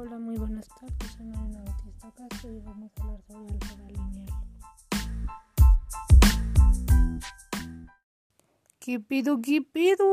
Hola, muy buenas tardes. Soy Marina Bautista Castro y vamos a hablar sobre álgebra lineal. ¿Qué pido, qué pido?